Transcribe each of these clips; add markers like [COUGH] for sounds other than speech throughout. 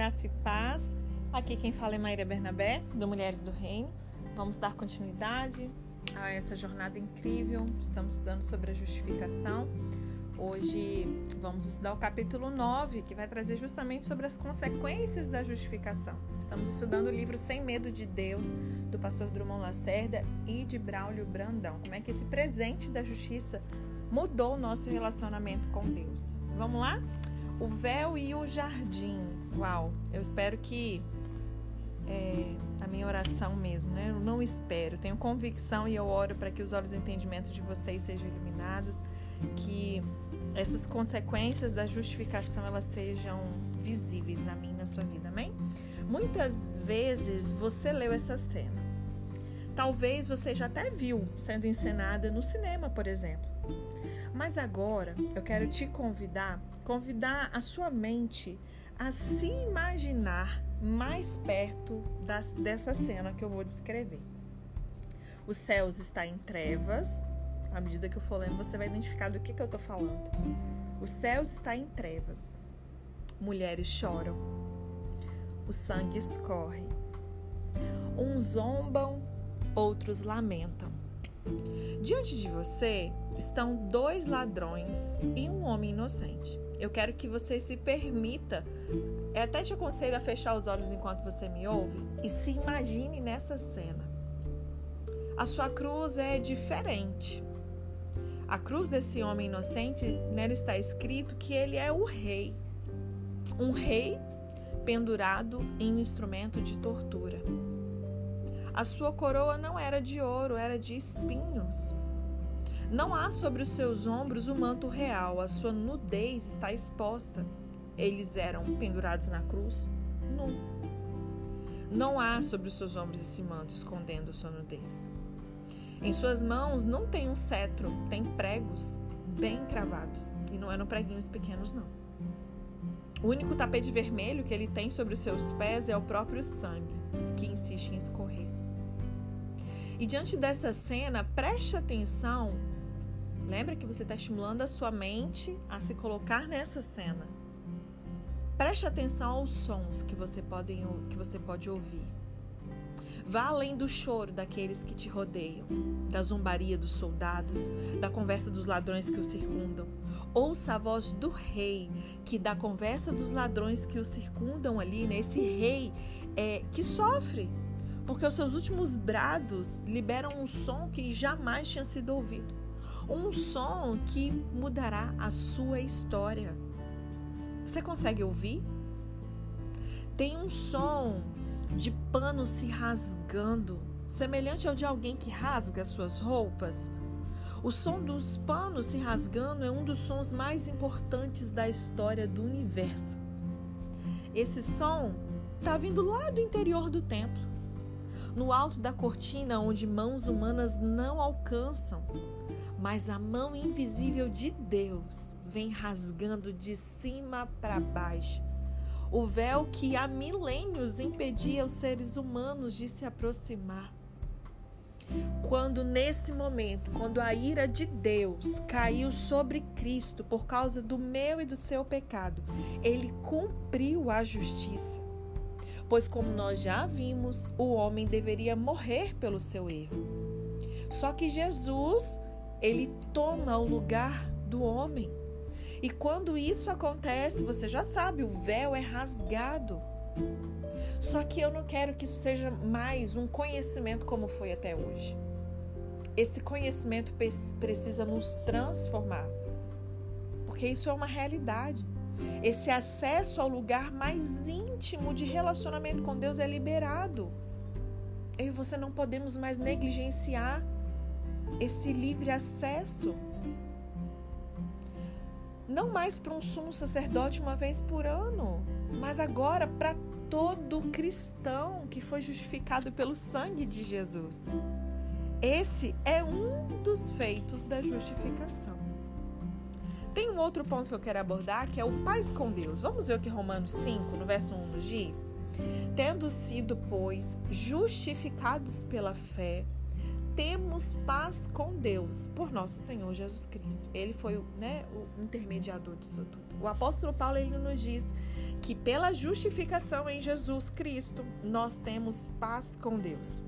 graça e paz. Aqui quem fala é Maíra Bernabé, do Mulheres do Reino. Vamos dar continuidade a essa jornada incrível. Estamos estudando sobre a justificação. Hoje vamos estudar o capítulo 9, que vai trazer justamente sobre as consequências da justificação. Estamos estudando o livro Sem Medo de Deus, do pastor Drummond Lacerda e de Braulio Brandão. Como é que esse presente da justiça mudou o nosso relacionamento com Deus. Vamos lá? O véu e o jardim. Uau, eu espero que é, a minha oração mesmo, né? Eu não espero, tenho convicção e eu oro para que os olhos do entendimento de vocês sejam iluminados, que essas consequências da justificação elas sejam visíveis na minha na sua vida, amém? Muitas vezes você leu essa cena. Talvez você já até viu sendo encenada no cinema, por exemplo. Mas agora eu quero te convidar, convidar a sua mente a se imaginar mais perto das, dessa cena que eu vou descrever. Os céus está em trevas. À medida que eu for lendo, você vai identificar do que, que eu estou falando. Os céus está em trevas. Mulheres choram. O sangue escorre. Uns zombam, outros lamentam. Diante de você estão dois ladrões e um homem inocente. Eu quero que você se permita, eu até te aconselho a fechar os olhos enquanto você me ouve e se imagine nessa cena. A sua cruz é diferente. A cruz desse homem inocente, nela está escrito que ele é o rei. Um rei pendurado em um instrumento de tortura. A sua coroa não era de ouro, era de espinhos. Não há sobre os seus ombros o manto real, a sua nudez está exposta. Eles eram pendurados na cruz nu. Não há sobre os seus ombros esse manto escondendo sua nudez. Em suas mãos não tem um cetro, tem pregos bem cravados. E não eram preguinhos pequenos, não. O único tapete vermelho que ele tem sobre os seus pés é o próprio sangue, que insiste em escorrer. E diante dessa cena, preste atenção Lembra que você está estimulando a sua mente a se colocar nessa cena. Preste atenção aos sons que você pode, que você pode ouvir. Vá além do choro daqueles que te rodeiam, da zombaria dos soldados, da conversa dos ladrões que o circundam. Ouça a voz do rei, que da conversa dos ladrões que o circundam ali, né? rei é, que sofre, porque os seus últimos brados liberam um som que jamais tinha sido ouvido um som que mudará a sua história. Você consegue ouvir? Tem um som de pano se rasgando, semelhante ao de alguém que rasga suas roupas. O som dos panos se rasgando é um dos sons mais importantes da história do universo. Esse som está vindo lá do interior do templo, no alto da cortina onde mãos humanas não alcançam mas a mão invisível de Deus vem rasgando de cima para baixo. O véu que há milênios impedia os seres humanos de se aproximar. Quando nesse momento, quando a ira de Deus caiu sobre Cristo por causa do meu e do seu pecado, ele cumpriu a justiça. Pois, como nós já vimos, o homem deveria morrer pelo seu erro. Só que Jesus ele toma o lugar do homem. E quando isso acontece, você já sabe, o véu é rasgado. Só que eu não quero que isso seja mais um conhecimento como foi até hoje. Esse conhecimento precisa nos transformar, porque isso é uma realidade. Esse acesso ao lugar mais íntimo de relacionamento com Deus é liberado. Eu e você não podemos mais negligenciar esse livre acesso. Não mais para um sumo sacerdote uma vez por ano, mas agora para todo cristão que foi justificado pelo sangue de Jesus. Esse é um dos feitos da justificação. Tem um outro ponto que eu quero abordar, que é o paz com Deus. Vamos ver o que Romanos 5, no verso 1 nos diz? Tendo sido, pois, justificados pela fé, temos paz com Deus por nosso Senhor Jesus Cristo. Ele foi né, o intermediador disso tudo. O apóstolo Paulo ele nos diz que pela justificação em Jesus Cristo nós temos paz com Deus.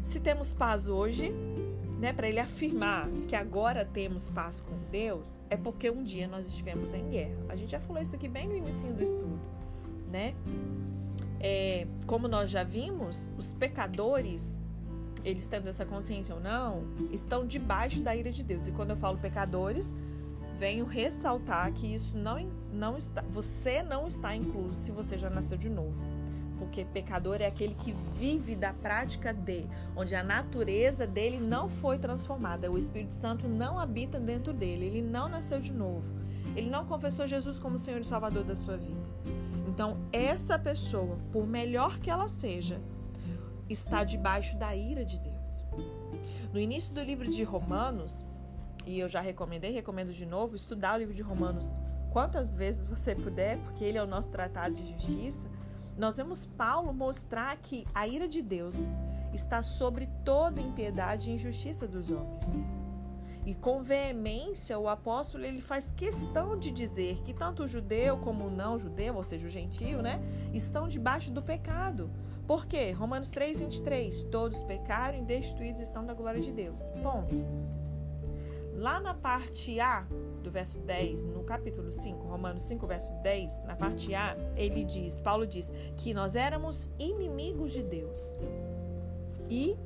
Se temos paz hoje, né, para ele afirmar que agora temos paz com Deus, é porque um dia nós estivemos em guerra. A gente já falou isso aqui bem no início do estudo, né? É, como nós já vimos, os pecadores, eles tendo essa consciência ou não, estão debaixo da ira de Deus. E quando eu falo pecadores, venho ressaltar que isso não, não está, você não está incluso se você já nasceu de novo. Porque pecador é aquele que vive da prática de, onde a natureza dele não foi transformada, o Espírito Santo não habita dentro dele, ele não nasceu de novo. Ele não confessou Jesus como Senhor e Salvador da sua vida. Então, essa pessoa, por melhor que ela seja, está debaixo da ira de Deus. No início do livro de Romanos, e eu já recomendei, recomendo de novo, estudar o livro de Romanos quantas vezes você puder, porque ele é o nosso tratado de justiça. Nós vemos Paulo mostrar que a ira de Deus está sobre toda impiedade e injustiça dos homens. E com veemência o apóstolo ele faz questão de dizer que tanto o judeu como o não judeu, ou seja, o gentio, né, estão debaixo do pecado. Por quê? Romanos 3:23, todos pecaram e destituídos estão da glória de Deus. Ponto. Lá na parte A do verso 10, no capítulo 5, Romanos 5, verso 10, na parte A, ele diz, Paulo diz que nós éramos inimigos de Deus. E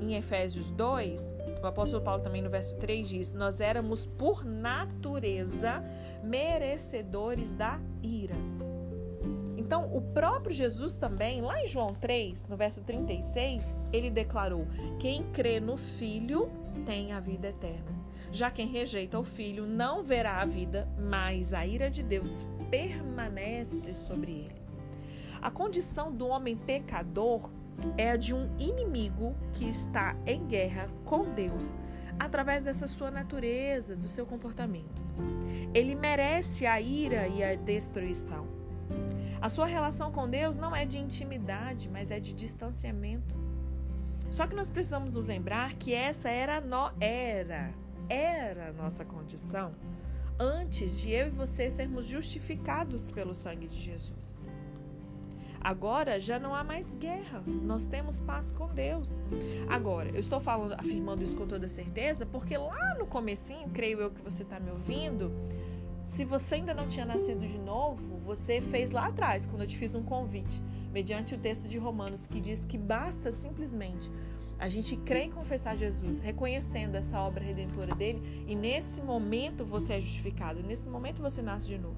em Efésios 2, o apóstolo Paulo também no verso 3 diz: Nós éramos por natureza merecedores da ira. Então, o próprio Jesus também, lá em João 3, no verso 36, ele declarou: Quem crê no Filho tem a vida eterna. Já quem rejeita o filho não verá a vida, mas a ira de Deus permanece sobre ele. A condição do homem pecador é a de um inimigo que está em guerra com Deus através dessa sua natureza, do seu comportamento. Ele merece a ira e a destruição. A sua relação com Deus não é de intimidade, mas é de distanciamento. Só que nós precisamos nos lembrar que essa era no era era a nossa condição antes de eu e você sermos justificados pelo sangue de Jesus. Agora já não há mais guerra, nós temos paz com Deus. Agora, eu estou falando, afirmando isso com toda certeza, porque lá no comecinho, creio eu que você está me ouvindo, se você ainda não tinha nascido de novo, você fez lá atrás, quando eu te fiz um convite, mediante o texto de Romanos, que diz que basta simplesmente a gente crer e confessar Jesus, reconhecendo essa obra redentora dele, e nesse momento você é justificado, nesse momento você nasce de novo.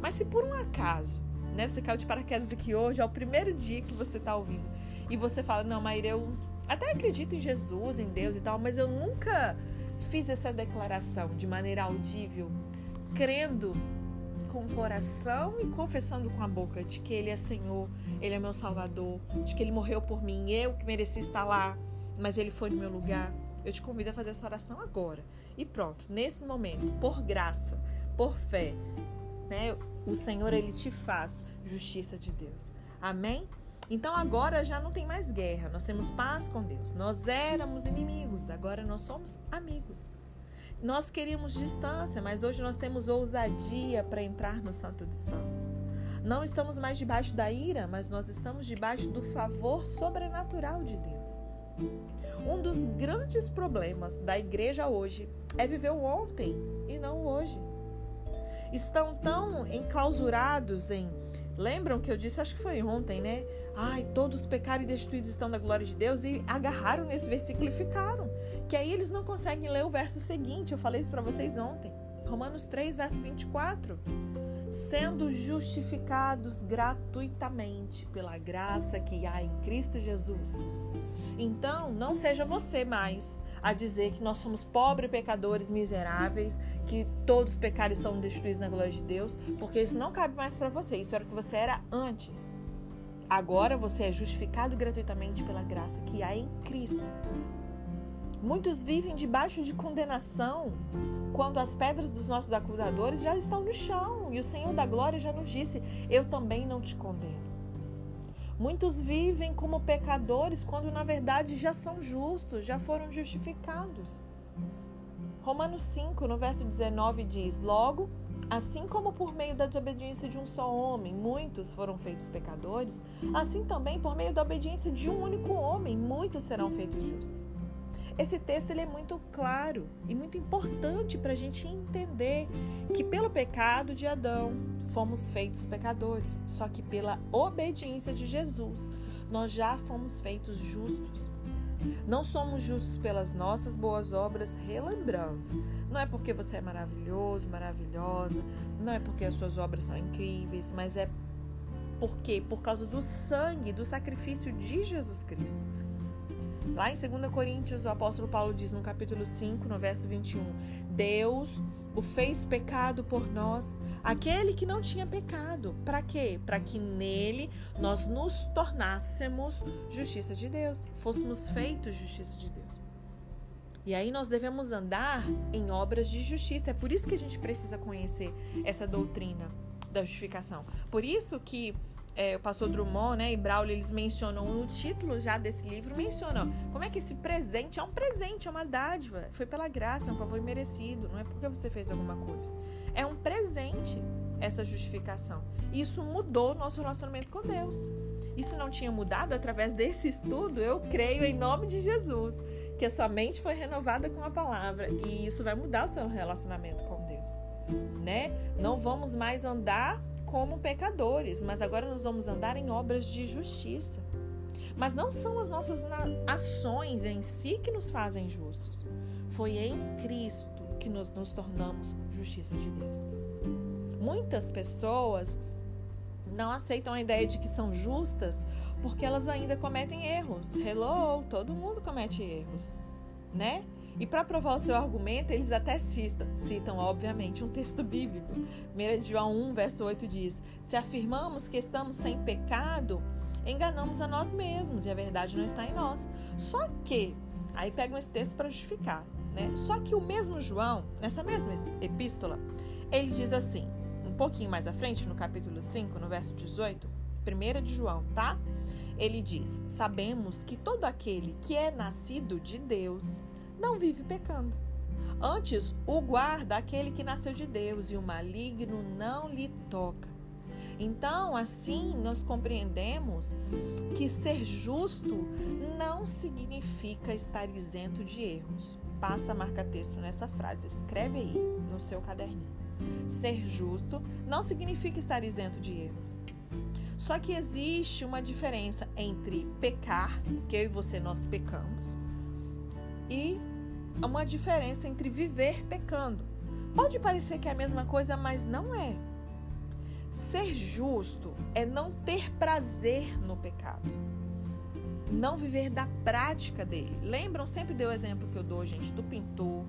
Mas se por um acaso, né, você caiu de paraquedas aqui hoje, é o primeiro dia que você está ouvindo, e você fala: Não, Maíra, eu até acredito em Jesus, em Deus e tal, mas eu nunca fiz essa declaração de maneira audível, crendo com o coração e confessando com a boca de que Ele é Senhor, Ele é meu Salvador, de que Ele morreu por mim, eu que mereci estar lá, mas Ele foi no meu lugar. Eu te convido a fazer essa oração agora. E pronto, nesse momento, por graça, por fé, né, o Senhor Ele te faz justiça de Deus. Amém? Então agora já não tem mais guerra, nós temos paz com Deus. Nós éramos inimigos, agora nós somos amigos. Nós queríamos distância, mas hoje nós temos ousadia para entrar no Santo dos Santos. Não estamos mais debaixo da ira, mas nós estamos debaixo do favor sobrenatural de Deus. Um dos grandes problemas da igreja hoje é viver o ontem e não o hoje. Estão tão enclausurados em Lembram que eu disse, acho que foi ontem, né? Ai, todos pecaram e destruídos estão da glória de Deus e agarraram nesse versículo e ficaram. Que aí eles não conseguem ler o verso seguinte. Eu falei isso para vocês ontem. Romanos 3, verso 24. Sendo justificados gratuitamente pela graça que há em Cristo Jesus. Então, não seja você mais a dizer que nós somos pobres, pecadores, miseráveis, que todos os pecados estão destruídos na glória de Deus, porque isso não cabe mais para você. Isso era o que você era antes. Agora você é justificado gratuitamente pela graça que há em Cristo. Muitos vivem debaixo de condenação quando as pedras dos nossos acusadores já estão no chão e o Senhor da glória já nos disse: Eu também não te condeno. Muitos vivem como pecadores quando na verdade já são justos, já foram justificados. Romanos 5, no verso 19, diz: Logo, Assim como por meio da desobediência de um só homem, muitos foram feitos pecadores, assim também por meio da obediência de um único homem, muitos serão feitos justos. Esse texto ele é muito claro e muito importante para a gente entender que pelo pecado de Adão fomos feitos pecadores, só que pela obediência de Jesus nós já fomos feitos justos. Não somos justos pelas nossas boas obras, relembrando. Não é porque você é maravilhoso, maravilhosa, não é porque as suas obras são incríveis, mas é porque por causa do sangue, do sacrifício de Jesus Cristo. Lá em 2 Coríntios, o apóstolo Paulo diz no capítulo 5, no verso 21, Deus o fez pecado por nós, aquele que não tinha pecado. Para quê? Para que nele nós nos tornássemos justiça de Deus, fôssemos feitos justiça de Deus. E aí nós devemos andar em obras de justiça. É por isso que a gente precisa conhecer essa doutrina da justificação. Por isso que é, o pastor Drummond né, e Braulio, eles mencionam no título já desse livro, mencionam como é que esse presente é um presente, é uma dádiva. Foi pela graça, é um favor merecido, não é porque você fez alguma coisa. É um presente essa justificação. E isso mudou o nosso relacionamento com Deus. E se não tinha mudado através desse estudo, eu creio em nome de Jesus que a sua mente foi renovada com a palavra e isso vai mudar o seu relacionamento com Deus, né? Não vamos mais andar como pecadores, mas agora nós vamos andar em obras de justiça. Mas não são as nossas ações em si que nos fazem justos. Foi em Cristo que nós nos tornamos justiça de Deus. Muitas pessoas não aceitam a ideia de que são justas porque elas ainda cometem erros. Hello, todo mundo comete erros, né? E para provar o seu argumento, eles até citam, citam, obviamente, um texto bíblico. 1 João 1, verso 8 diz: Se afirmamos que estamos sem pecado, enganamos a nós mesmos e a verdade não está em nós. Só que, aí pegam esse texto para justificar, né? Só que o mesmo João, nessa mesma epístola, ele diz assim, um pouquinho mais à frente, no capítulo 5, no verso 18, 1 de João, tá? Ele diz: Sabemos que todo aquele que é nascido de Deus não vive pecando. Antes, o guarda aquele que nasceu de Deus e o maligno não lhe toca. Então, assim, nós compreendemos que ser justo não significa estar isento de erros. Passa a marca-texto nessa frase, escreve aí no seu caderninho. Ser justo não significa estar isento de erros. Só que existe uma diferença entre pecar, que eu e você nós pecamos, e uma diferença entre viver pecando. Pode parecer que é a mesma coisa, mas não é. Ser justo é não ter prazer no pecado. Não viver da prática dele. Lembram? Sempre deu o exemplo que eu dou, gente, do pintor.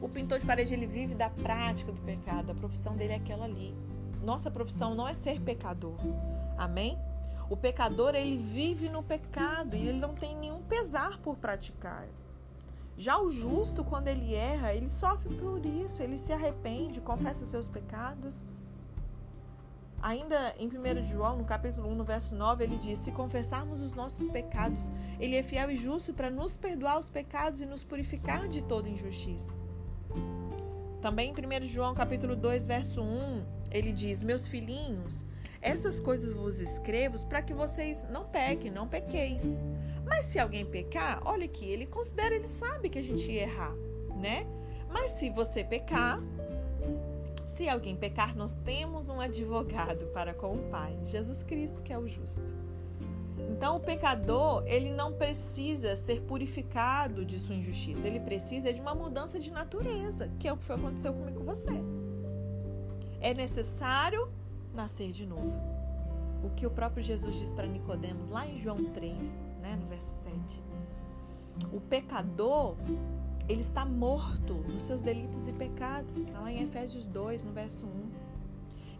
O pintor de parede, ele vive da prática do pecado. A profissão dele é aquela ali. Nossa profissão não é ser pecador. Amém? O pecador, ele vive no pecado e ele não tem nenhum pesar por praticar. Já o justo, quando ele erra, ele sofre por isso, ele se arrepende, confessa seus pecados. Ainda em 1 João, no capítulo 1, no verso 9, ele diz: Se confessarmos os nossos pecados, ele é fiel e justo para nos perdoar os pecados e nos purificar de toda injustiça. Também em 1 João, capítulo 2, verso 1, ele diz: Meus filhinhos, essas coisas vos escrevo para que vocês não pequem, não pequeis. Mas se alguém pecar, olha aqui, ele considera, ele sabe que a gente ia errar, né? Mas se você pecar, se alguém pecar, nós temos um advogado para com o Pai, Jesus Cristo, que é o justo. Então, o pecador, ele não precisa ser purificado de sua injustiça, ele precisa de uma mudança de natureza, que é o que foi aconteceu comigo com você. É necessário nascer de novo. O que o próprio Jesus diz para Nicodemos lá em João 3, né, no verso 7. O pecador, ele está morto nos seus delitos e pecados. Está lá em Efésios 2, no verso 1.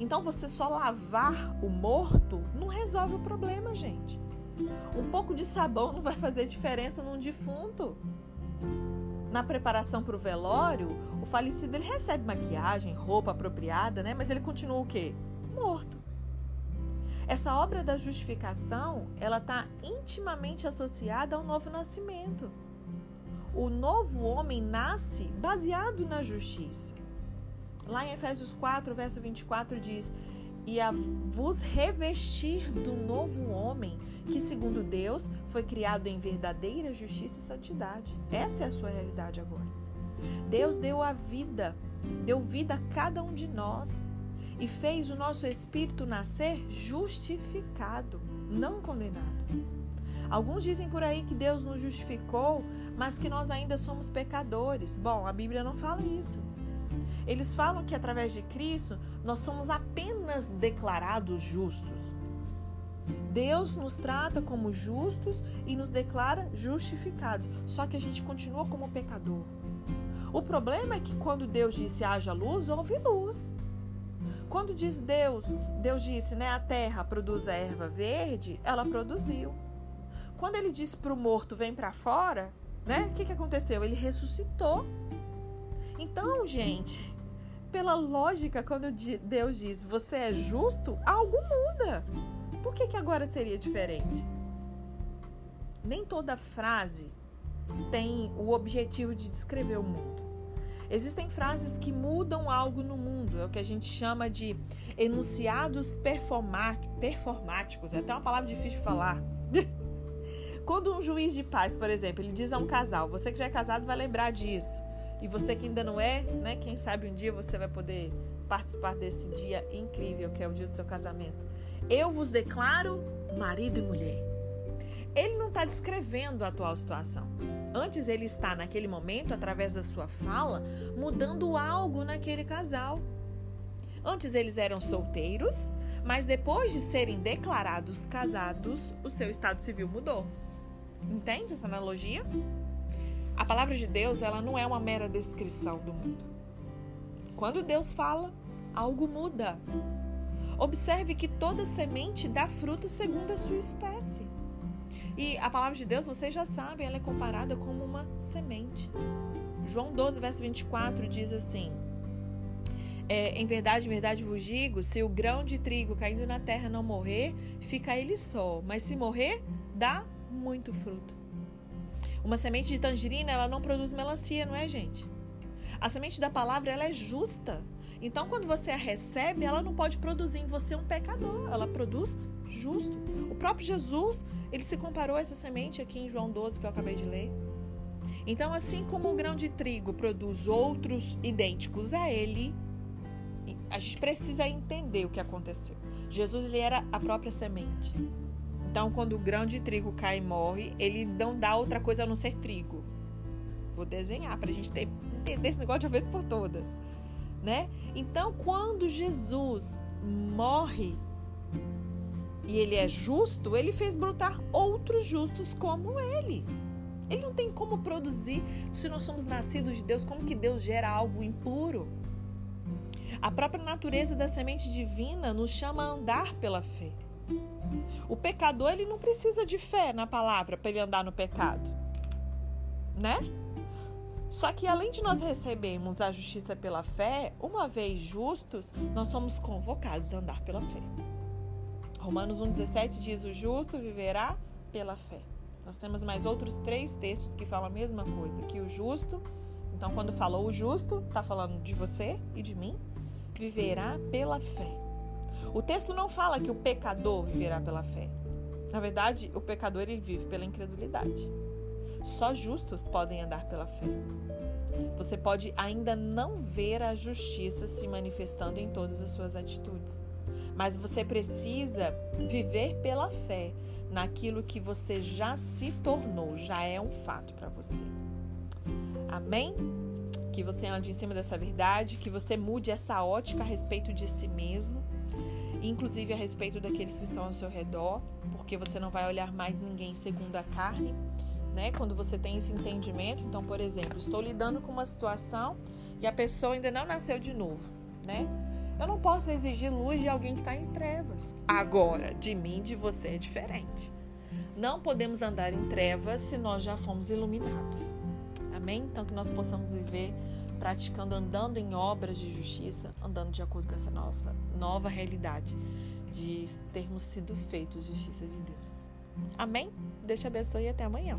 Então, você só lavar o morto não resolve o problema, gente. Um pouco de sabão não vai fazer diferença num defunto. Na preparação para o velório, o falecido ele recebe maquiagem, roupa apropriada, né? Mas ele continua o quê? Morto. Essa obra da justificação, ela está intimamente associada ao novo nascimento. O novo homem nasce baseado na justiça. Lá em Efésios 4, verso 24 diz: "E a vos revestir do novo homem, que segundo Deus foi criado em verdadeira justiça e santidade". Essa é a sua realidade agora. Deus deu a vida, deu vida a cada um de nós e fez o nosso espírito nascer justificado, não condenado. Alguns dizem por aí que Deus nos justificou, mas que nós ainda somos pecadores. Bom, a Bíblia não fala isso. Eles falam que através de Cristo nós somos apenas declarados justos. Deus nos trata como justos e nos declara justificados. Só que a gente continua como pecador. O problema é que quando Deus disse haja luz, houve luz. Quando diz Deus, Deus disse, né, a terra produz erva verde, ela produziu. Quando ele disse para o morto vem para fora, né? O que, que aconteceu? Ele ressuscitou. Então, gente, pela lógica, quando Deus diz você é justo, algo muda. Por que, que agora seria diferente? Nem toda frase tem o objetivo de descrever o mundo. Existem frases que mudam algo no mundo, é o que a gente chama de enunciados performáticos. É até uma palavra difícil de falar. [LAUGHS] Quando um juiz de paz, por exemplo, ele diz a um casal, você que já é casado vai lembrar disso. E você que ainda não é, né? Quem sabe um dia você vai poder participar desse dia incrível que é o dia do seu casamento. Eu vos declaro marido e mulher. Ele não está descrevendo a atual situação. Antes ele está naquele momento, através da sua fala, mudando algo naquele casal. Antes eles eram solteiros, mas depois de serem declarados casados, o seu estado civil mudou. Entende essa analogia? A palavra de Deus, ela não é uma mera descrição do mundo. Quando Deus fala, algo muda. Observe que toda semente dá fruto segundo a sua espécie. E a palavra de Deus, vocês já sabem, ela é comparada como uma semente. João 12, verso 24 diz assim: é, Em verdade, em verdade vos digo: se o grão de trigo caindo na terra não morrer, fica ele só, mas se morrer, dá muito fruto. Uma semente de tangerina, ela não produz melancia, não é, gente? A semente da palavra, ela é justa. Então, quando você a recebe, ela não pode produzir em você um pecador, ela produz justo. O próprio Jesus, ele se comparou a essa semente aqui em João 12, que eu acabei de ler. Então, assim como o grão de trigo produz outros idênticos a ele, a gente precisa entender o que aconteceu. Jesus ele era a própria semente. Então, quando o grão de trigo cai e morre, ele não dá outra coisa a não ser trigo. Vou desenhar para a gente ter, entender esse negócio de uma vez por todas. Né? Então, quando Jesus morre e ele é justo, ele fez brotar outros justos como ele. Ele não tem como produzir se nós somos nascidos de Deus, como que Deus gera algo impuro? A própria natureza da semente divina nos chama a andar pela fé. O pecador ele não precisa de fé na palavra para ele andar no pecado, né? Só que além de nós recebermos a justiça pela fé, uma vez justos, nós somos convocados a andar pela fé. Romanos 1,17 diz: O justo viverá pela fé. Nós temos mais outros três textos que falam a mesma coisa: que o justo, então quando falou o justo, está falando de você e de mim, viverá pela fé. O texto não fala que o pecador viverá pela fé. Na verdade, o pecador ele vive pela incredulidade. Só justos podem andar pela fé. Você pode ainda não ver a justiça se manifestando em todas as suas atitudes, mas você precisa viver pela fé naquilo que você já se tornou, já é um fato para você. Amém? Que você ande em cima dessa verdade, que você mude essa ótica a respeito de si mesmo inclusive a respeito daqueles que estão ao seu redor, porque você não vai olhar mais ninguém segundo a carne, né? Quando você tem esse entendimento, então, por exemplo, estou lidando com uma situação e a pessoa ainda não nasceu de novo, né? Eu não posso exigir luz de alguém que está em trevas. Agora, de mim, de você é diferente. Não podemos andar em trevas se nós já fomos iluminados. Amém? Então, que nós possamos viver praticando, andando em obras de justiça, andando de acordo com essa nossa nova realidade de termos sido feitos justiça de Deus. Amém? Deus te abençoe e até amanhã.